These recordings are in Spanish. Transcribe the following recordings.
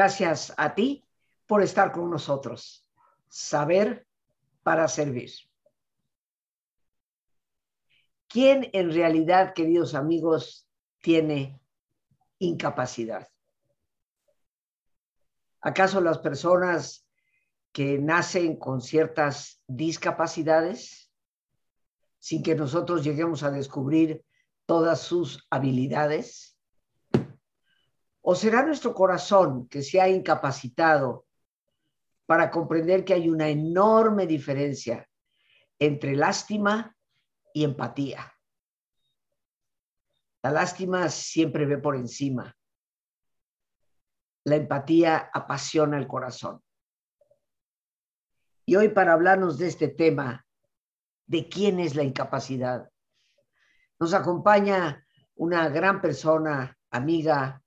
Gracias a ti por estar con nosotros. Saber para servir. ¿Quién en realidad, queridos amigos, tiene incapacidad? ¿Acaso las personas que nacen con ciertas discapacidades sin que nosotros lleguemos a descubrir todas sus habilidades? ¿O será nuestro corazón que se ha incapacitado para comprender que hay una enorme diferencia entre lástima y empatía? La lástima siempre ve por encima. La empatía apasiona el corazón. Y hoy para hablarnos de este tema, de quién es la incapacidad, nos acompaña una gran persona, amiga,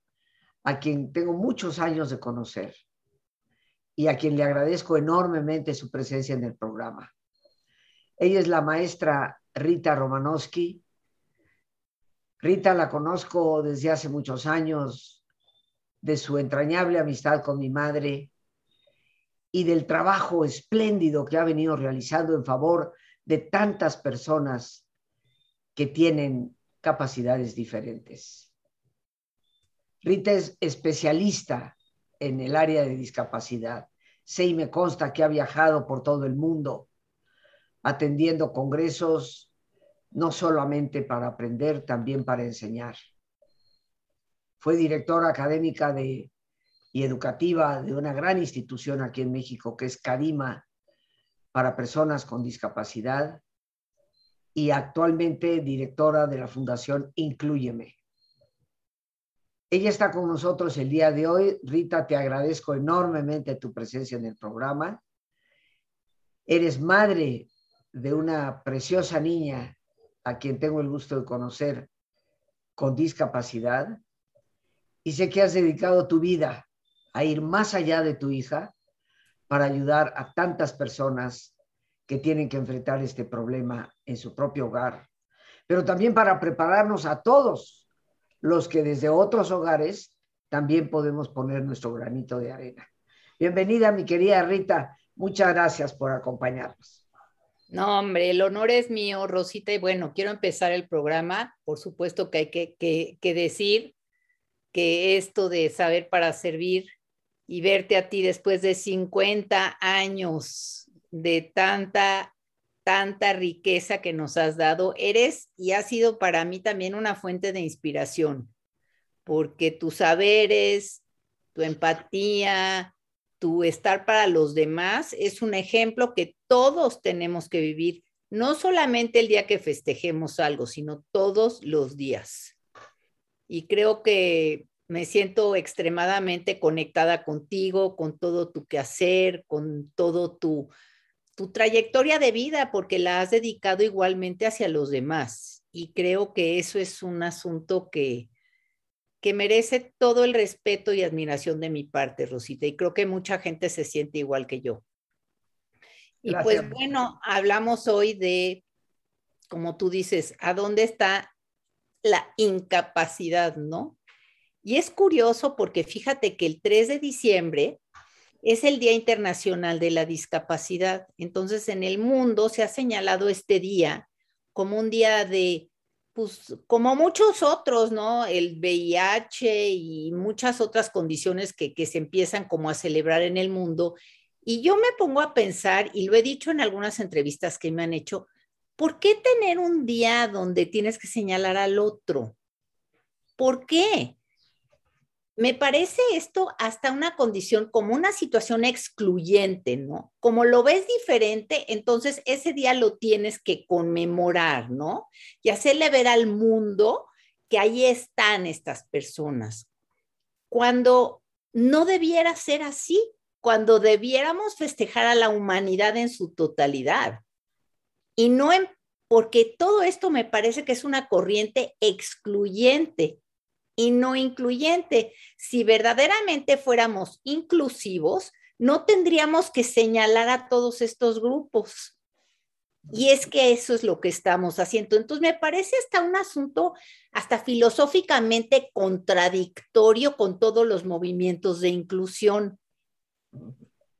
a quien tengo muchos años de conocer y a quien le agradezco enormemente su presencia en el programa. Ella es la maestra Rita Romanowski. Rita la conozco desde hace muchos años, de su entrañable amistad con mi madre y del trabajo espléndido que ha venido realizando en favor de tantas personas que tienen capacidades diferentes. Rita es especialista en el área de discapacidad. Sé y me consta que ha viajado por todo el mundo atendiendo congresos, no solamente para aprender, también para enseñar. Fue directora académica y educativa de una gran institución aquí en México, que es Carima, para personas con discapacidad, y actualmente directora de la Fundación Incluyeme. Ella está con nosotros el día de hoy. Rita, te agradezco enormemente tu presencia en el programa. Eres madre de una preciosa niña a quien tengo el gusto de conocer con discapacidad. Y sé que has dedicado tu vida a ir más allá de tu hija para ayudar a tantas personas que tienen que enfrentar este problema en su propio hogar, pero también para prepararnos a todos los que desde otros hogares también podemos poner nuestro granito de arena. Bienvenida, mi querida Rita. Muchas gracias por acompañarnos. No, hombre, el honor es mío, Rosita. Y bueno, quiero empezar el programa. Por supuesto que hay que, que decir que esto de saber para servir y verte a ti después de 50 años de tanta tanta riqueza que nos has dado. Eres y has sido para mí también una fuente de inspiración, porque tus saberes, tu empatía, tu estar para los demás es un ejemplo que todos tenemos que vivir, no solamente el día que festejemos algo, sino todos los días. Y creo que me siento extremadamente conectada contigo, con todo tu quehacer, con todo tu, tu trayectoria de vida porque la has dedicado igualmente hacia los demás. Y creo que eso es un asunto que, que merece todo el respeto y admiración de mi parte, Rosita. Y creo que mucha gente se siente igual que yo. Y pues bueno, hablamos hoy de, como tú dices, ¿a dónde está la incapacidad, no? Y es curioso porque fíjate que el 3 de diciembre es el Día Internacional de la Discapacidad. Entonces, en el mundo se ha señalado este día como un día de, pues, como muchos otros, ¿no? El VIH y muchas otras condiciones que, que se empiezan como a celebrar en el mundo. Y yo me pongo a pensar, y lo he dicho en algunas entrevistas que me han hecho, ¿por qué tener un día donde tienes que señalar al otro? ¿Por qué? Me parece esto hasta una condición como una situación excluyente, ¿no? Como lo ves diferente, entonces ese día lo tienes que conmemorar, ¿no? Y hacerle ver al mundo que ahí están estas personas. Cuando no debiera ser así, cuando debiéramos festejar a la humanidad en su totalidad. Y no en, porque todo esto me parece que es una corriente excluyente y no incluyente. Si verdaderamente fuéramos inclusivos, no tendríamos que señalar a todos estos grupos. Y es que eso es lo que estamos haciendo. Entonces, me parece hasta un asunto, hasta filosóficamente contradictorio con todos los movimientos de inclusión.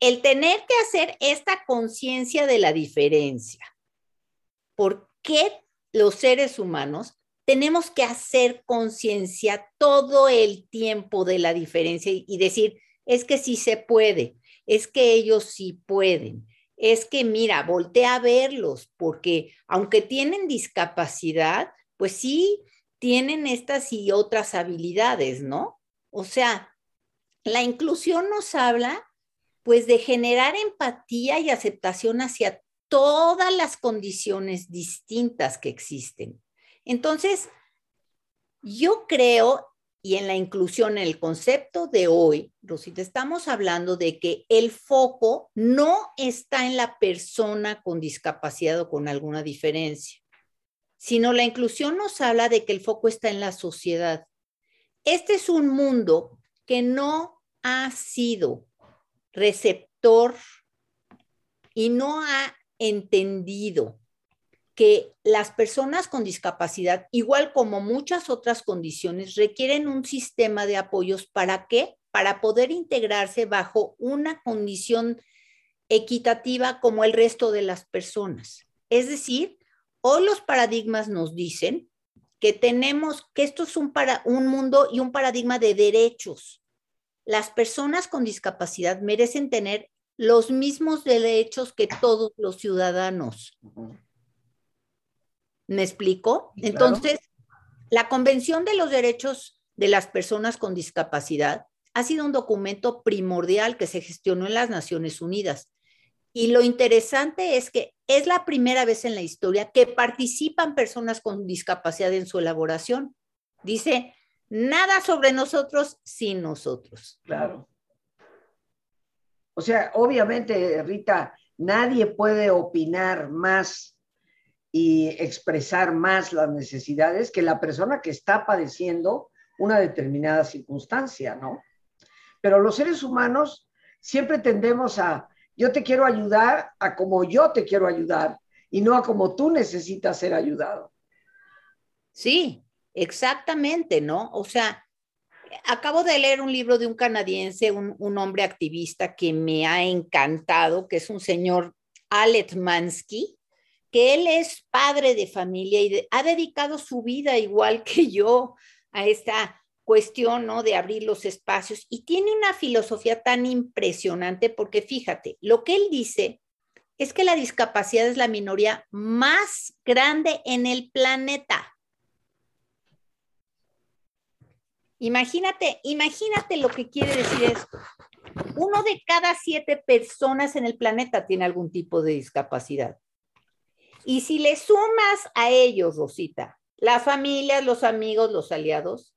El tener que hacer esta conciencia de la diferencia. ¿Por qué los seres humanos tenemos que hacer conciencia todo el tiempo de la diferencia y decir, es que sí se puede, es que ellos sí pueden, es que mira, voltea a verlos, porque aunque tienen discapacidad, pues sí tienen estas y otras habilidades, ¿no? O sea, la inclusión nos habla pues de generar empatía y aceptación hacia todas las condiciones distintas que existen. Entonces, yo creo, y en la inclusión, en el concepto de hoy, Rosita, estamos hablando de que el foco no está en la persona con discapacidad o con alguna diferencia, sino la inclusión nos habla de que el foco está en la sociedad. Este es un mundo que no ha sido receptor y no ha entendido que las personas con discapacidad, igual como muchas otras condiciones, requieren un sistema de apoyos. ¿Para qué? Para poder integrarse bajo una condición equitativa como el resto de las personas. Es decir, hoy los paradigmas nos dicen que tenemos, que esto es para, un mundo y un paradigma de derechos. Las personas con discapacidad merecen tener los mismos derechos que todos los ciudadanos. ¿Me explico? Entonces, la Convención de los Derechos de las Personas con Discapacidad ha sido un documento primordial que se gestionó en las Naciones Unidas. Y lo interesante es que es la primera vez en la historia que participan personas con discapacidad en su elaboración. Dice, nada sobre nosotros sin nosotros. Claro. O sea, obviamente, Rita, nadie puede opinar más y expresar más las necesidades que la persona que está padeciendo una determinada circunstancia, ¿no? Pero los seres humanos siempre tendemos a, yo te quiero ayudar a como yo te quiero ayudar y no a como tú necesitas ser ayudado. Sí, exactamente, ¿no? O sea, acabo de leer un libro de un canadiense, un, hombre activista que me ha encantado, que es un señor Alet Mansky, que él es padre de familia y ha dedicado su vida igual que yo a esta cuestión, ¿no? De abrir los espacios y tiene una filosofía tan impresionante porque fíjate, lo que él dice es que la discapacidad es la minoría más grande en el planeta. Imagínate, imagínate lo que quiere decir esto. Uno de cada siete personas en el planeta tiene algún tipo de discapacidad. Y si le sumas a ellos, Rosita, las familias, los amigos, los aliados,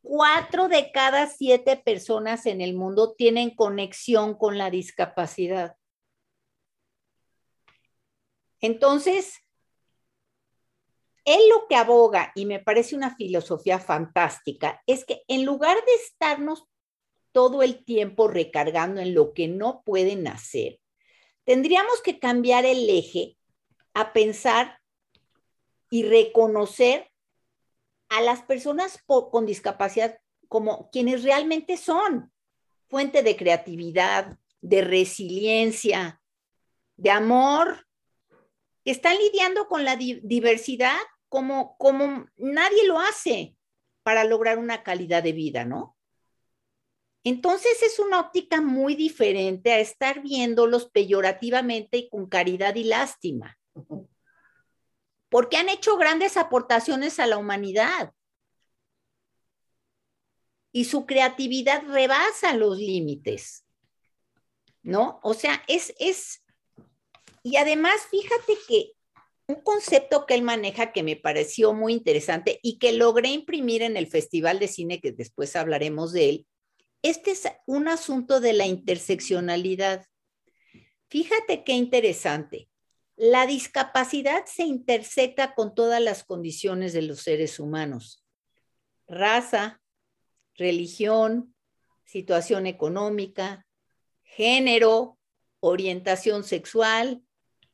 cuatro de cada siete personas en el mundo tienen conexión con la discapacidad. Entonces, él lo que aboga, y me parece una filosofía fantástica, es que en lugar de estarnos todo el tiempo recargando en lo que no pueden hacer, tendríamos que cambiar el eje a pensar y reconocer a las personas con discapacidad como quienes realmente son, fuente de creatividad, de resiliencia, de amor, que están lidiando con la diversidad como, como nadie lo hace para lograr una calidad de vida, ¿no? Entonces es una óptica muy diferente a estar viéndolos peyorativamente y con caridad y lástima, porque han hecho grandes aportaciones a la humanidad y su creatividad rebasa los límites, ¿no? O sea, es, es, y además fíjate que un concepto que él maneja que me pareció muy interesante y que logré imprimir en el Festival de Cine, que después hablaremos de él, este es un asunto de la interseccionalidad. Fíjate qué interesante. La discapacidad se intersecta con todas las condiciones de los seres humanos. Raza, religión, situación económica, género, orientación sexual,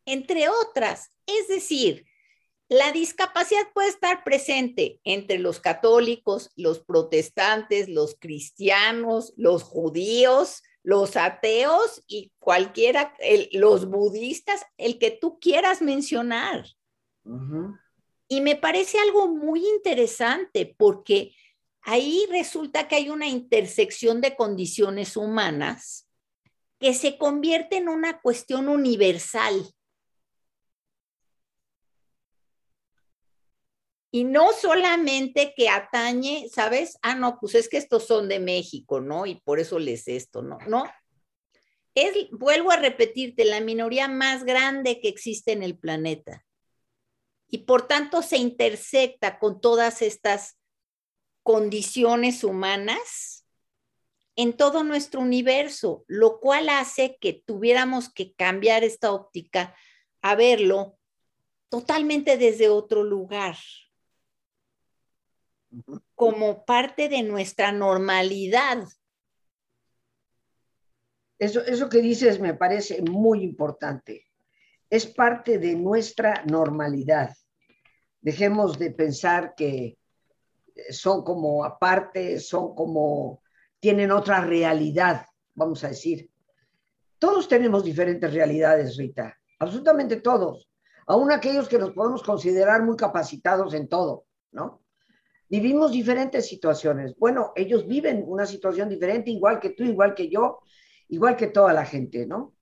entre otras. Es decir, la discapacidad puede estar presente entre los católicos, los protestantes, los cristianos, los judíos, los ateos y cualquiera, los budistas, el que tú quieras mencionar. Y me parece algo muy interesante porque ahí resulta que hay una intersección de condiciones humanas que se convierte en una cuestión universal. Y no solamente que atañe, ¿sabes? Ah, no, pues es que estos son de México, ¿no? Y por eso les esto, ¿no? No. Es, vuelvo a repetirte, la minoría más grande que existe en el planeta. Y por tanto se intersecta con todas estas condiciones humanas en todo nuestro universo, lo cual hace que tuviéramos que cambiar esta óptica a verlo totalmente desde otro lugar como parte de nuestra normalidad. Eso, eso que dices me parece muy importante. Es parte de nuestra normalidad. Dejemos de pensar que son como aparte, son como, tienen otra realidad, vamos a decir. Todos tenemos diferentes realidades, Rita, absolutamente todos, aún aquellos que nos podemos considerar muy capacitados en todo, ¿no? Vivimos diferentes situaciones. Bueno, ellos viven una situación diferente, igual que tú, igual que yo, igual que toda la gente, ¿no?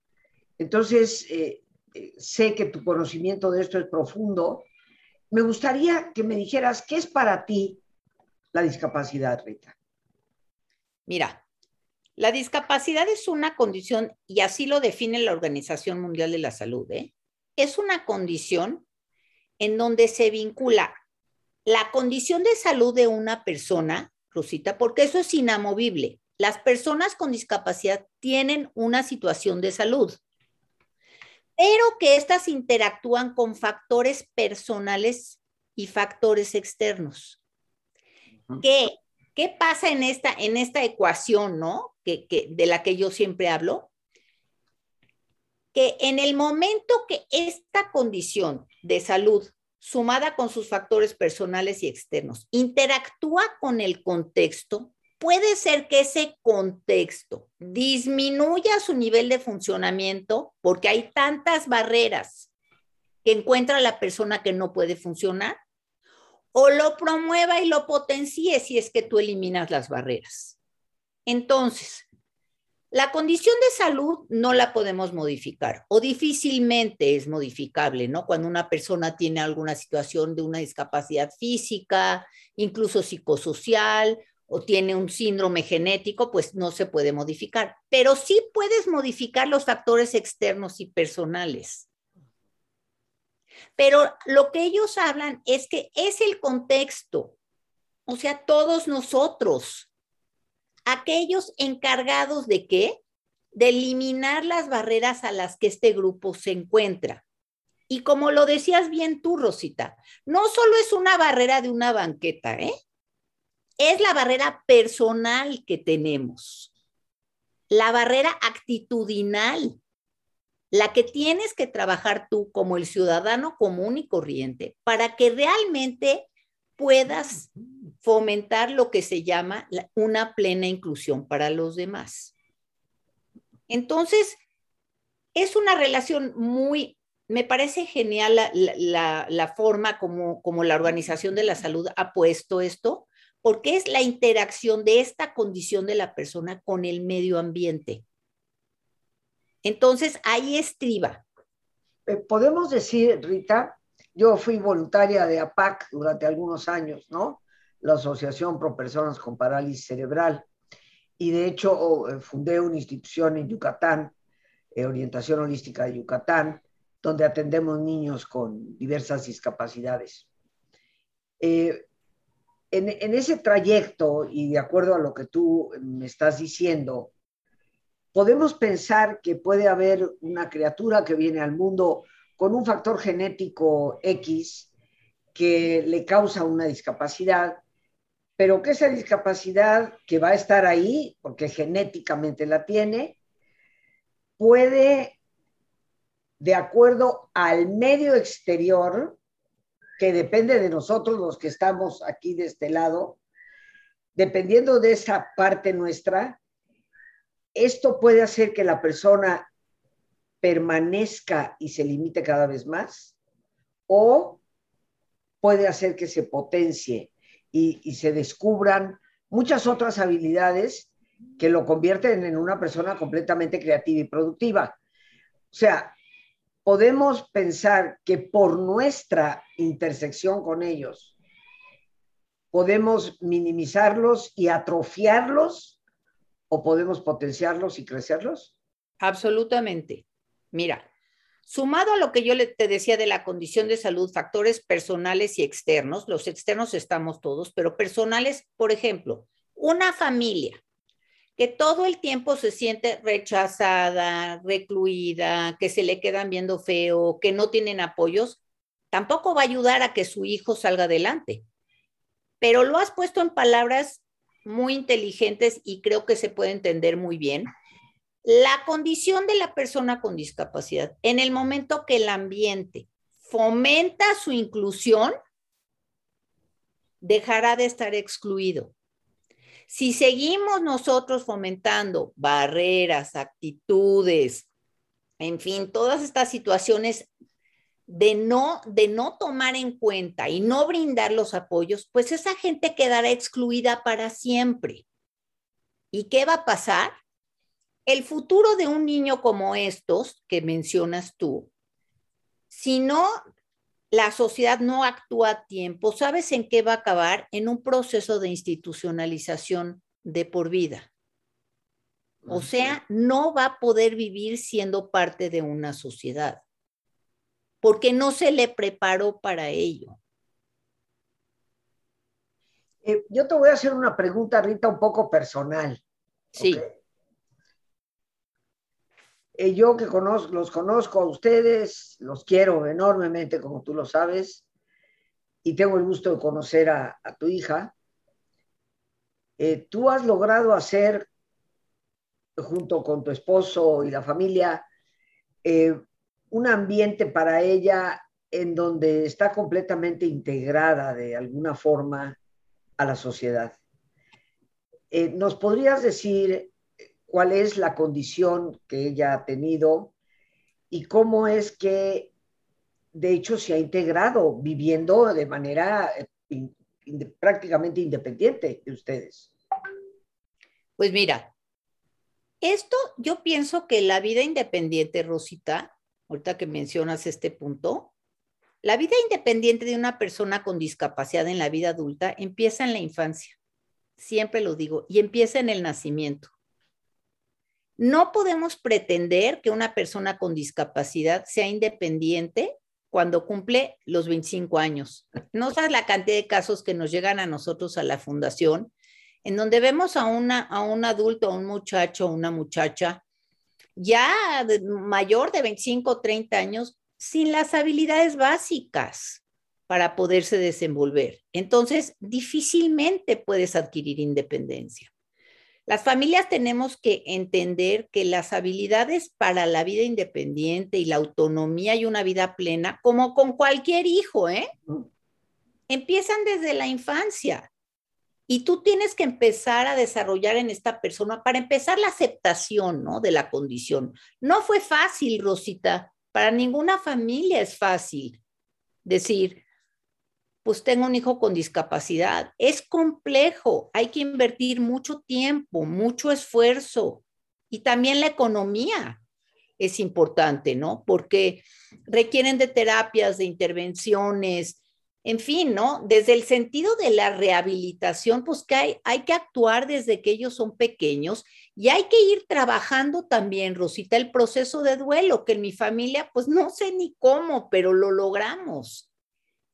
Entonces, eh, eh, sé que tu conocimiento de esto es profundo. Me gustaría que me dijeras, ¿qué es para ti la discapacidad, Rita? Mira, la discapacidad es una condición, y así lo define la Organización Mundial de la Salud, ¿eh? es una condición en donde se vincula la condición de salud de una persona, Rosita, porque eso es inamovible. Las personas con discapacidad tienen una situación de salud, pero que éstas interactúan con factores personales y factores externos. ¿Qué, ¿Qué pasa en esta, en esta ecuación, no? Que, que, de la que yo siempre hablo. Que en el momento que esta condición de salud sumada con sus factores personales y externos, interactúa con el contexto, puede ser que ese contexto disminuya su nivel de funcionamiento porque hay tantas barreras que encuentra la persona que no puede funcionar, o lo promueva y lo potencie si es que tú eliminas las barreras. Entonces, la condición de salud no la podemos modificar o difícilmente es modificable, ¿no? Cuando una persona tiene alguna situación de una discapacidad física, incluso psicosocial, o tiene un síndrome genético, pues no se puede modificar. Pero sí puedes modificar los factores externos y personales. Pero lo que ellos hablan es que es el contexto, o sea, todos nosotros aquellos encargados de qué? De eliminar las barreras a las que este grupo se encuentra. Y como lo decías bien tú, Rosita, no solo es una barrera de una banqueta, ¿eh? Es la barrera personal que tenemos, la barrera actitudinal, la que tienes que trabajar tú como el ciudadano común y corriente para que realmente puedas fomentar lo que se llama una plena inclusión para los demás. Entonces, es una relación muy, me parece genial la, forma como, como la Organización de la Salud ha puesto esto, porque es la interacción de esta condición de la persona con el medio ambiente. Entonces, ahí estriba. Eh, podemos decir, Rita, yo fui voluntaria de APAC durante algunos años, ¿no? La Asociación Pro Personas con Parálisis Cerebral. Y de hecho eh, fundé una institución en Yucatán, eh, Orientación Holística de Yucatán, donde atendemos niños con diversas discapacidades. Eh, en, en, ese trayecto, y de acuerdo a lo que tú me estás diciendo, podemos pensar que puede haber una criatura que viene al mundo con un factor genético X que le causa una discapacidad pero que esa discapacidad que va a estar ahí, porque genéticamente la tiene, puede de acuerdo al medio exterior, que depende de nosotros los que estamos aquí de este lado, dependiendo de esa parte nuestra, esto puede hacer que la persona permanezca y se limite cada vez más o puede hacer que se potencie y, se descubran muchas otras habilidades que lo convierten en una persona completamente creativa y productiva. O sea, podemos pensar que por nuestra intersección con ellos podemos minimizarlos y atrofiarlos o podemos potenciarlos y crecerlos? Absolutamente. Mira, sumado a lo que yo te decía de la condición de salud, factores personales y externos, los externos estamos todos, pero personales, por ejemplo, una familia que todo el tiempo se siente rechazada, recluida, que se le quedan viendo feo, que no tienen apoyos, tampoco va a ayudar a que su hijo salga adelante. Pero lo has puesto en palabras muy inteligentes y creo que se puede entender muy bien. La condición de la persona con discapacidad, en el momento que el ambiente fomenta su inclusión, dejará de estar excluido. Si seguimos nosotros fomentando barreras, actitudes, en fin, todas estas situaciones de no, de no tomar en cuenta y no brindar los apoyos, pues esa gente quedará excluida para siempre. ¿Y qué va a pasar? El futuro de un niño como estos que mencionas tú, si no la sociedad no actúa a tiempo, ¿sabes en qué va a acabar? En un proceso de institucionalización de por vida. O sea, no va a poder vivir siendo parte de una sociedad, porque no se le preparó para ello. Eh, yo te voy a hacer una pregunta, Rita, un poco personal. Sí. Eh, yo que conozco, los conozco a ustedes, los quiero enormemente, como tú lo sabes, y tengo el gusto de conocer a, tu hija. Eh, tú has logrado hacer, junto con tu esposo y la familia, eh, un ambiente para ella en donde está completamente integrada de alguna forma a la sociedad. ¿Nos podrías decir cuál es la condición que ella ha tenido y cómo es que, de hecho, se ha integrado viviendo de manera eh, prácticamente independiente de ustedes. Pues mira, esto yo pienso que la vida independiente, Rosita, ahorita que mencionas este punto, la vida independiente de una persona con discapacidad en la vida adulta empieza en la infancia, siempre lo digo, y empieza en el nacimiento. No podemos pretender que una persona con discapacidad sea independiente cuando cumple los 25 años. No sabes la cantidad de casos que nos llegan a nosotros a la fundación, en donde vemos a, a un adulto, a un muchacho, una muchacha, ya mayor de 25 o 30 años, sin las habilidades básicas para poderse desenvolver. Entonces, difícilmente puedes adquirir independencia. Las familias tenemos que entender que las habilidades para la vida independiente y la autonomía y una vida plena, como con cualquier hijo, ¿eh? empiezan desde la infancia. Y tú tienes que empezar a desarrollar en esta persona, para empezar la aceptación, ¿no? De la condición. No fue fácil, Rosita. Para ninguna familia es fácil decir, pues tengo un hijo con discapacidad. Es complejo, hay que invertir mucho tiempo, mucho esfuerzo y también la economía es importante, ¿no? Porque requieren de terapias, de intervenciones, en fin, ¿no? Desde el sentido de la rehabilitación, pues que hay, hay que actuar desde que ellos son pequeños y hay que ir trabajando también, Rosita, el proceso de duelo, que en mi familia, pues no sé ni cómo, pero lo logramos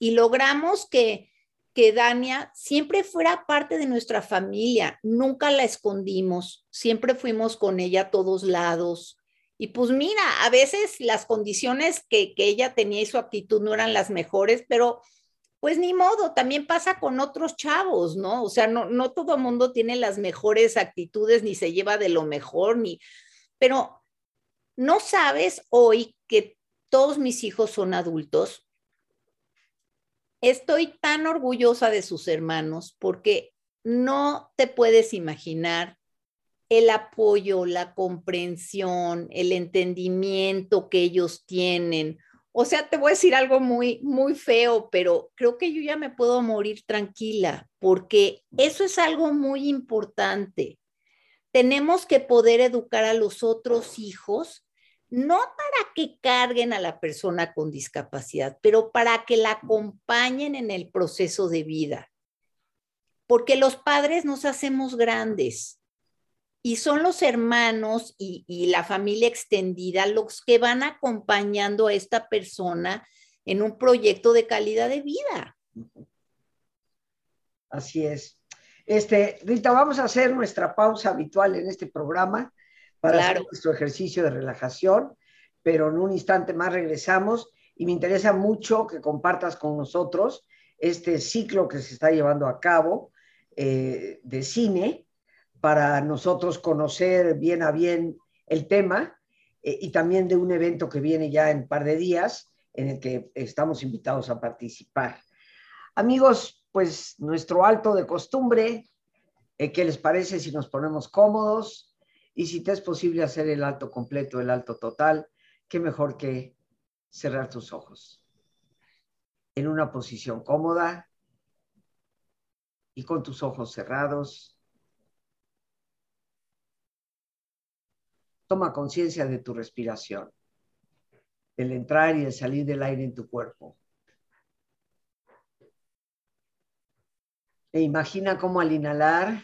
y logramos que, que Dania siempre fuera parte de nuestra familia, nunca la escondimos, siempre fuimos con ella a todos lados. Y pues mira, a veces las condiciones que, que ella tenía y su actitud no eran las mejores, pero pues ni modo, también pasa con otros chavos, ¿no? O sea, no, no todo mundo tiene las mejores actitudes, ni se lleva de lo mejor, ni, pero no sabes hoy que todos mis hijos son adultos, estoy tan orgullosa de sus hermanos porque no te puedes imaginar el apoyo, la comprensión, el entendimiento que ellos tienen. O sea, te voy a decir algo muy, muy feo, pero creo que yo ya me puedo morir tranquila porque eso es algo muy importante. Tenemos que poder educar a los otros hijos, no para que carguen a la persona con discapacidad, pero para que la acompañen en el proceso de vida. Porque los padres nos hacemos grandes y son los hermanos y, la familia extendida los que van acompañando a esta persona en un proyecto de calidad de vida. Así es. Este, Rita, vamos a hacer nuestra pausa habitual en este programa para hacer nuestro ejercicio de relajación, pero en un instante más regresamos y me interesa mucho que compartas con nosotros este ciclo que se está llevando a cabo eh, de cine para nosotros conocer bien a bien el tema eh, y también de un evento que viene ya en un par de días en el que estamos invitados a participar. Amigos, pues nuestro alto de costumbre, eh, ¿qué les parece si nos ponemos cómodos? Y si te es posible hacer el alto completo, el alto total, qué mejor que cerrar tus ojos en una posición cómoda y con tus ojos cerrados Toma conciencia de tu respiración, del entrar y el salir del aire en tu cuerpo. E imagina cómo al inhalar,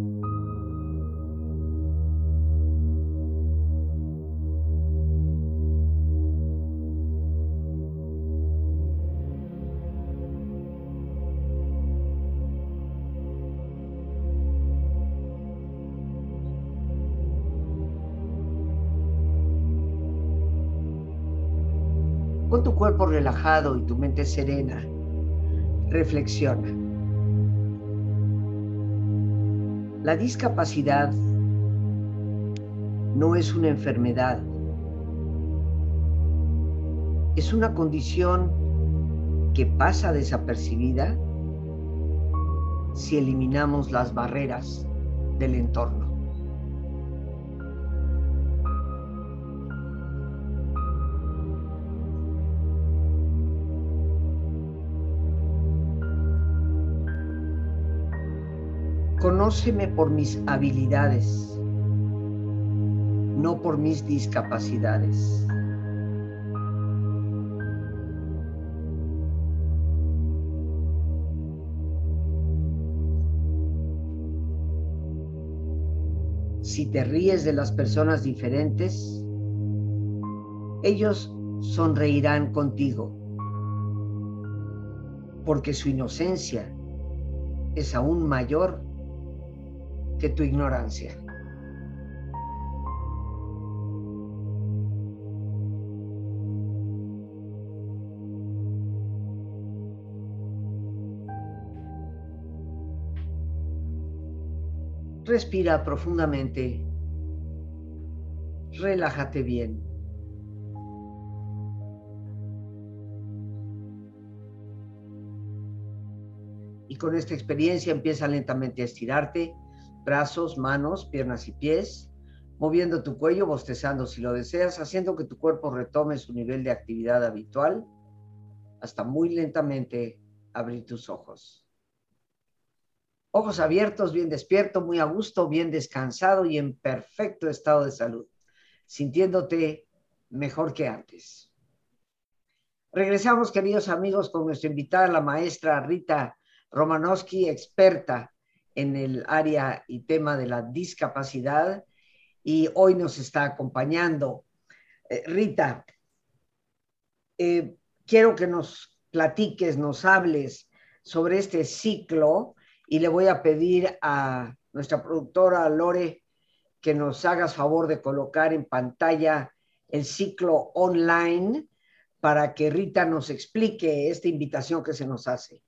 Relajado y tu mente serena, reflexiona. La discapacidad no es una enfermedad, es una condición que pasa desapercibida si eliminamos las barreras del entorno. Conóceme por mis habilidades, no por mis discapacidades. Si te ríes de las personas diferentes, ellos sonreirán contigo, porque su inocencia es aún mayor que tu ignorancia. Respira profundamente. Relájate bien. Y con esta experiencia empieza lentamente a estirarte brazos, manos, piernas y pies, moviendo tu cuello, bostezando si lo deseas, haciendo que tu cuerpo retome su nivel de actividad habitual, hasta muy lentamente abrir tus ojos. Ojos abiertos, bien despierto, muy a gusto, bien descansado y en perfecto estado de salud, sintiéndote mejor que antes. Regresamos, queridos amigos, con nuestra invitada, la maestra Rita Romanowski, experta en el área y tema de la discapacidad y hoy nos está acompañando. Eh, Rita, eh, quiero que nos platiques, nos hables sobre este ciclo y le voy a pedir a nuestra productora Lore que nos hagas favor de colocar en pantalla el ciclo online para que Rita nos explique esta invitación que se nos hace.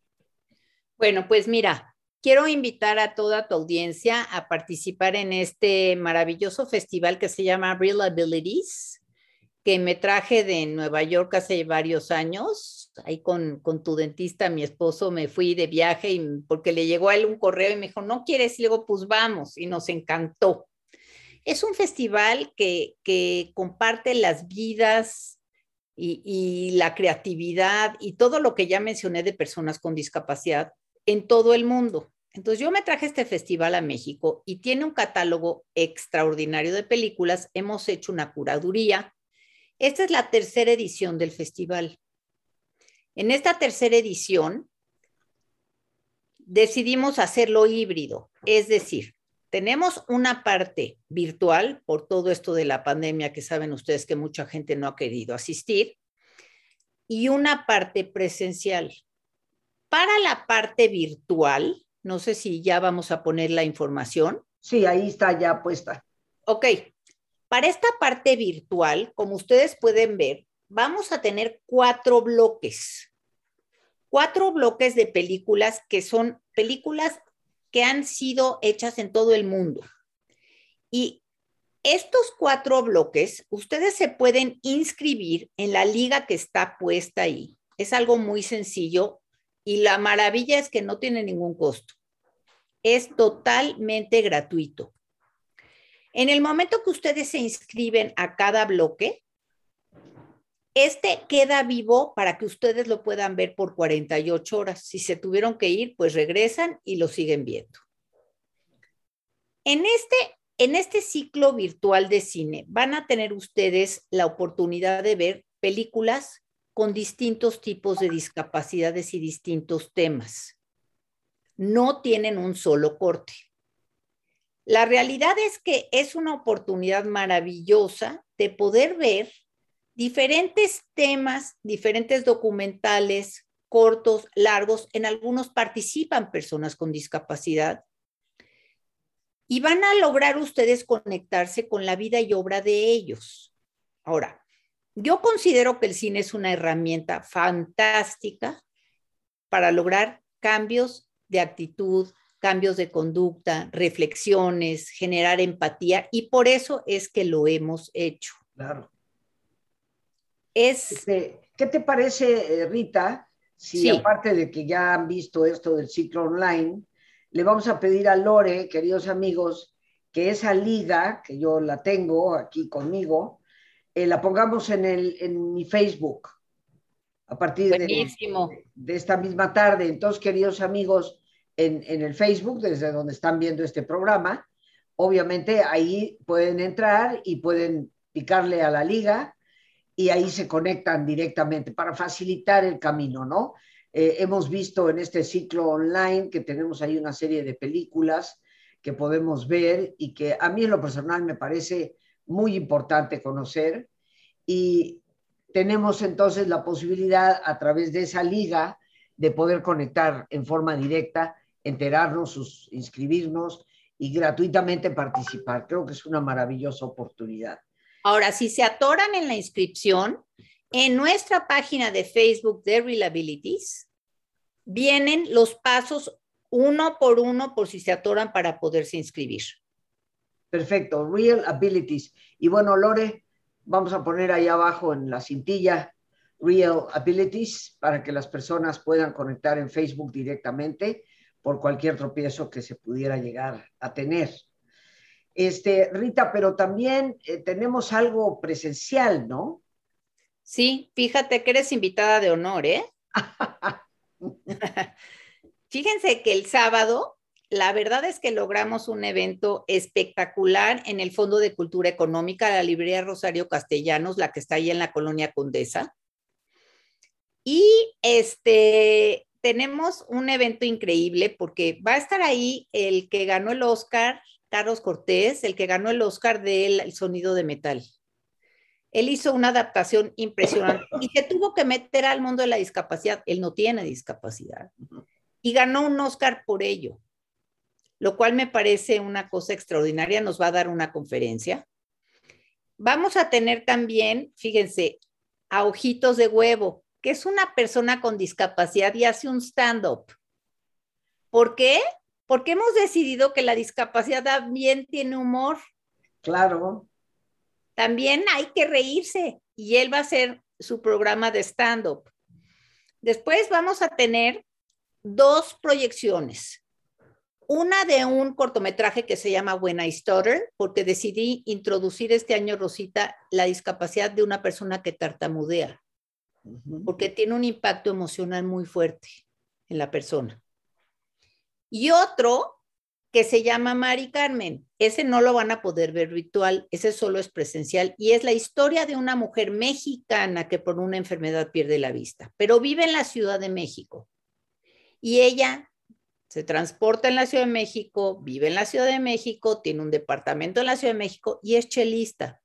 Bueno, pues mira, quiero invitar a toda tu audiencia a participar en este maravilloso festival que se llama Real Abilities, que me traje de Nueva York hace varios años. Ahí con, con tu dentista, mi esposo, me fui de viaje y, porque le llegó a él un correo y me dijo, ¿no quieres? Y luego, pues vamos, y nos encantó. Es un festival que, que comparte las vidas y, y, la creatividad y todo lo que ya mencioné de personas con discapacidad en todo el mundo. Entonces yo me traje este festival a México y tiene un catálogo extraordinario de películas. Hemos hecho una curaduría. Esta es la tercera edición del festival. En esta tercera edición decidimos hacerlo híbrido, es decir, tenemos una parte virtual por todo esto de la pandemia que saben ustedes que mucha gente no ha querido asistir y una parte presencial. Para la parte virtual, no sé si ya vamos a poner la información. Sí, ahí está ya puesta. Ok, para esta parte virtual, como ustedes pueden ver, vamos a tener cuatro bloques. Cuatro bloques de películas que son películas que han sido hechas en todo el mundo. Y estos cuatro bloques, ustedes se pueden inscribir en la liga que está puesta ahí. Es algo muy sencillo y la maravilla es que no tiene ningún costo. Es totalmente gratuito. En el momento que ustedes se inscriben a cada bloque, este queda vivo para que ustedes lo puedan ver por 48 horas. Si se tuvieron que ir, pues regresan y lo siguen viendo. En este, en este ciclo virtual de cine van a tener ustedes la oportunidad de ver películas con distintos tipos de discapacidades y distintos temas. No tienen un solo corte. La realidad es que es una oportunidad maravillosa de poder ver diferentes temas, diferentes documentales, cortos, largos, en algunos participan personas con discapacidad y van a lograr ustedes conectarse con la vida y obra de ellos. Ahora, yo considero que el cine es una herramienta fantástica para lograr cambios de actitud, cambios de conducta, reflexiones, generar empatía y por eso es que lo hemos hecho. Claro. Es... Este, ¿Qué te parece, eh, Rita, si aparte de que ya han visto esto del ciclo online, le vamos a pedir a Lore, queridos amigos, que esa liga, que yo la tengo aquí conmigo, eh, la pongamos en, el, en mi Facebook a partir de, de, esta misma tarde. Entonces, queridos amigos, en, en el Facebook, desde donde están viendo este programa, obviamente ahí pueden entrar y pueden picarle a la liga y ahí se conectan directamente para facilitar el camino, ¿no? Eh, hemos visto en este ciclo online que tenemos ahí una serie de películas que podemos ver y que a mí en lo personal me parece muy importante conocer y tenemos entonces la posibilidad a través de esa liga de poder conectar en forma directa, enterarnos, inscribirnos y gratuitamente participar. Creo que es una maravillosa oportunidad. Ahora, si se atoran en la inscripción, en nuestra página de Facebook de Reliabilities vienen los pasos uno por uno por si se atoran para poderse inscribir. Perfecto, Real Abilities. Y bueno, Lore, vamos a poner ahí abajo en la cintilla Real Abilities para que las personas puedan conectar en Facebook directamente por cualquier tropiezo que se pudiera llegar a tener. Este, Rita, pero también eh, tenemos algo presencial, ¿no? Sí, fíjate que eres invitada de honor, ¿eh? Fíjense que el sábado, la verdad es que logramos un evento espectacular en el Fondo de Cultura Económica, la librería Rosario Castellanos, la que está ahí en la colonia Condesa. Y este, tenemos un evento increíble porque va a estar ahí el que ganó el Oscar Carlos Cortés, el que ganó el Oscar del El sonido de metal. Él hizo una adaptación impresionante y se tuvo que meter al mundo de la discapacidad. Él no tiene discapacidad. Y ganó un Oscar por ello. Lo cual me parece una cosa extraordinaria. Nos va a dar una conferencia. Vamos a tener también, fíjense, a Ojitos de Huevo, que es una persona con discapacidad y hace un stand-up. ¿Por qué? Porque hemos decidido que la discapacidad también tiene humor. Claro. También hay que reírse y él va a hacer su programa de stand-up. Después vamos a tener dos proyecciones. Una de un cortometraje que se llama Buena Historia, porque decidí introducir este año, Rosita, la discapacidad de una persona que tartamudea, porque tiene un impacto emocional muy fuerte en la persona. Y otro que se llama Mari Carmen. Ese no lo van a poder ver virtual, ese solo es presencial y es la historia de una mujer mexicana que por una enfermedad pierde la vista, pero vive en la Ciudad de México. Y ella se transporta en la Ciudad de México, vive en la Ciudad de México, tiene un departamento en la Ciudad de México y es chelista.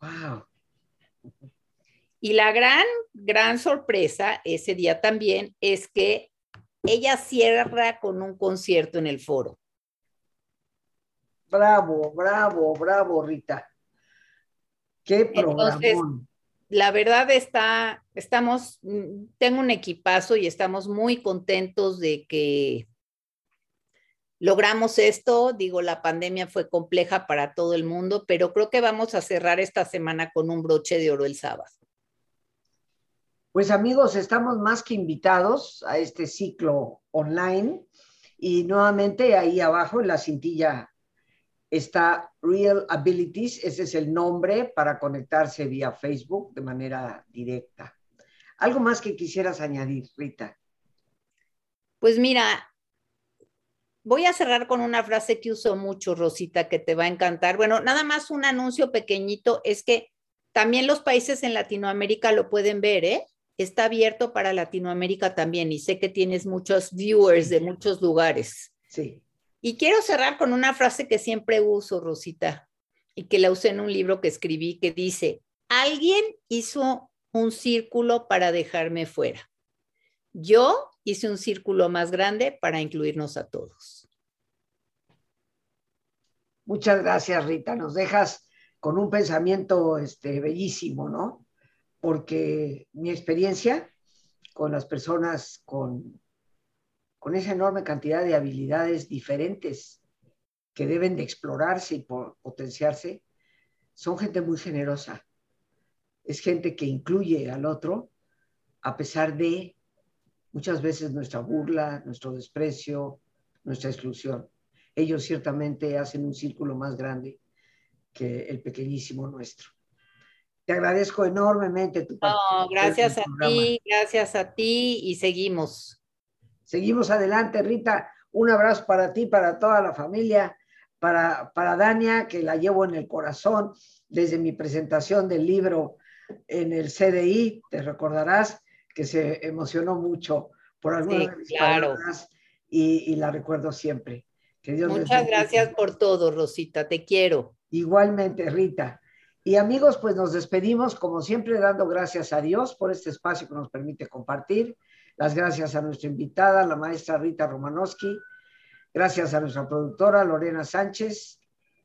Wow. Y la gran, gran sorpresa ese día también es que ella cierra con un concierto en el foro. Bravo, bravo, bravo, Rita. Qué programa. La verdad está, estamos, tengo un equipazo y estamos muy contentos de que logramos esto. Digo, la pandemia fue compleja para todo el mundo, pero creo que vamos a cerrar esta semana con un broche de oro el sábado. Pues amigos, estamos más que invitados a este ciclo online y nuevamente ahí abajo en la cintilla está Real Abilities, ese es el nombre para conectarse vía Facebook de manera directa. ¿Algo más que quisieras añadir, Rita? Pues mira, voy a cerrar con una frase que uso mucho, Rosita, que te va a encantar. Bueno, nada más un anuncio pequeñito, es que también los países en Latinoamérica lo pueden ver, ¿eh? está abierto para Latinoamérica también y sé que tienes muchos viewers de muchos lugares. Sí. Y quiero cerrar con una frase que siempre uso, Rosita, y que la usé en un libro que escribí que dice, alguien hizo un círculo para dejarme fuera. Yo hice un círculo más grande para incluirnos a todos. Muchas gracias, Rita. Nos dejas con un pensamiento este, bellísimo, ¿no? porque mi experiencia con las personas con, con esa enorme cantidad de habilidades diferentes que deben de explorarse y potenciarse, son gente muy generosa. Es gente que incluye al otro a pesar de muchas veces nuestra burla, nuestro desprecio, nuestra exclusión. Ellos ciertamente hacen un círculo más grande que el pequeñísimo nuestro. Te agradezco enormemente tu participación. gracias a ti, gracias a ti y seguimos. Seguimos adelante, Rita. Un abrazo para ti, para toda la familia, para, para Dania, que la llevo en el corazón desde mi presentación del libro en el CDI. Te recordarás que se emocionó mucho por algunas de mis palabras y, la recuerdo siempre. Que Dios Muchas gracias por todo, Rosita. Te quiero. Igualmente, Rita. Y amigos, pues nos despedimos, como siempre, dando gracias a Dios por este espacio que nos permite compartir. Las gracias a nuestra invitada, la maestra Rita Romanowski. Gracias a nuestra productora Lorena Sánchez.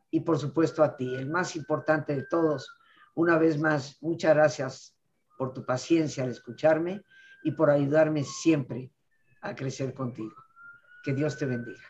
Y por supuesto a ti, el más importante de todos. Una vez más, muchas gracias por tu paciencia al escucharme y por ayudarme siempre a crecer contigo. Que Dios te bendiga.